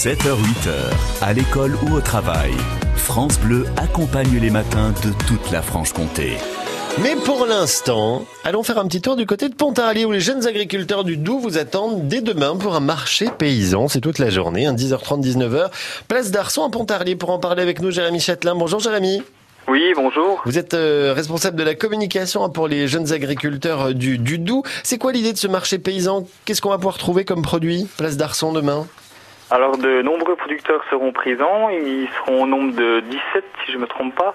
7h-8h, à l'école ou au travail, France Bleu accompagne les matins de toute la Franche-Comté. Mais pour l'instant, allons faire un petit tour du côté de Pontarlier où les jeunes agriculteurs du Doubs vous attendent dès demain pour un marché paysan. C'est toute la journée, 10h30, 19h. Place d'Arson à Pontarlier pour en parler avec nous, Jérémy Châtelain. Bonjour Jérémy. Oui, bonjour. Vous êtes euh, responsable de la communication hein, pour les jeunes agriculteurs euh, du, du Doubs. C'est quoi l'idée de ce marché paysan? Qu'est-ce qu'on va pouvoir trouver comme produit? Place d'Arson demain Alors, de nombreux producteurs seront présents. Ils seront au nombre de 17, si je ne me trompe pas.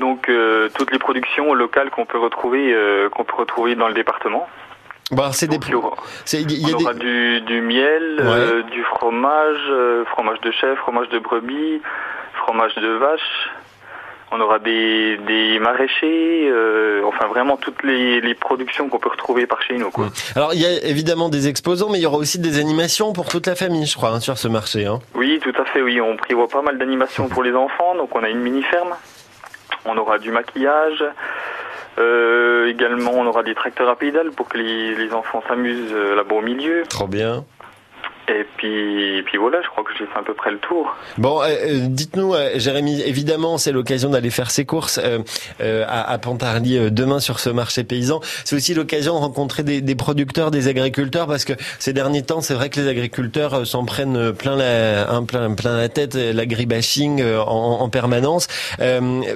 Donc, euh, toutes les productions locales qu'on peut retrouver, euh, qu'on peut retrouver dans le département. Bah, c'est des y aura, c'est- il y a on des- aura du, du miel, euh, du fromage, fromage de chèvre, fromage de brebis, fromage de vache. On aura des, des maraîchers, euh, enfin vraiment toutes les, les productions qu'on peut retrouver par chez nous. Quoi. Alors il y a évidemment des exposants, mais il y aura aussi des animations pour toute la famille, je crois, hein, sur ce marché. Hein. Oui, tout à fait, oui. On prévoit pas mal d'animations pour les enfants. Donc, on a une mini-ferme. On aura du maquillage. Euh, également, on aura des tracteurs à pédales pour que les, les enfants s'amusent euh, là-bas au milieu. Trop bien. Et puis, et puis voilà, je crois que j'ai fait à peu près le tour. Bon, euh, euh, dites-nous, euh, Jérémy, évidemment, c'est l'occasion d'aller faire ses courses euh, euh, à, à Pontarlier euh, demain sur ce marché paysan. C'est aussi l'occasion de rencontrer des, des producteurs, des agriculteurs, parce que ces derniers temps, c'est vrai que les agriculteurs s'en prennent plein la, un, plein, plein la tête, l'agribashing en, en permanence.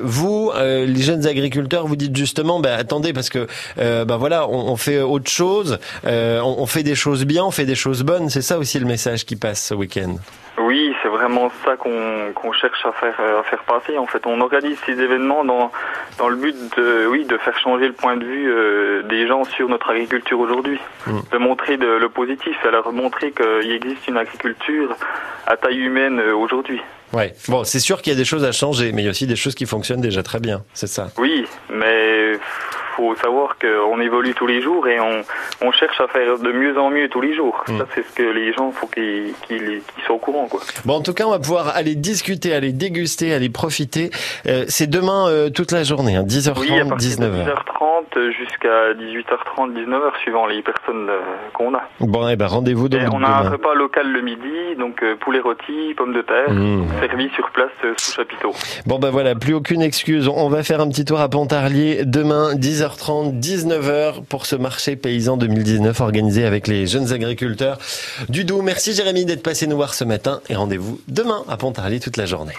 Vous, les jeunes agriculteurs, vous dites justement, bah, attendez, parce que bah voilà, on, on fait autre chose, on, on fait des choses bien, on fait des choses bonnes. C'est ça aussi le message qui passe ce week-end. Oui, c'est vraiment ça qu'on cherche à faire euh, à faire passer. En fait, on organise ces événements dans dans le but de oui de faire changer le point de vue euh, des gens sur notre agriculture aujourd'hui, Mm. de montrer de, le positif, et leur montrer qu'il existe une agriculture à taille humaine euh, aujourd'hui. Ouais. Bon, c'est sûr qu'il y a des choses à changer, mais il y a aussi des choses qui fonctionnent déjà très bien. C'est ça. Oui, faut savoir qu'on évolue tous les jours et on, on cherche à faire de mieux en mieux tous les jours. Mm. Ça, c'est ce que les gens faut qu'ils qu'ils soient au courant, quoi. Bon, en tout cas, on va pouvoir aller discuter, aller déguster, aller profiter. Euh, c'est demain euh, toute la journée, hein, 10h30, Oui, à partir 19h. de 10h30 jusqu'à 18h30, 19h, suivant les personnes euh, qu'on a. Bon, eh ben rendez-vous Et on a un demain. repas local le midi, donc poulet rôti, pommes de terre, Mmh. servi sur place sous chapiteau. Bon, ben voilà, plus aucune excuse. On va faire un petit tour à Pontarlier demain, 10h30, 19h pour ce marché paysan 2019 organisé avec les jeunes agriculteurs du Doubs. Merci Jérémy d'être passé nous voir ce matin et rendez-vous demain à Pontarlier toute la journée.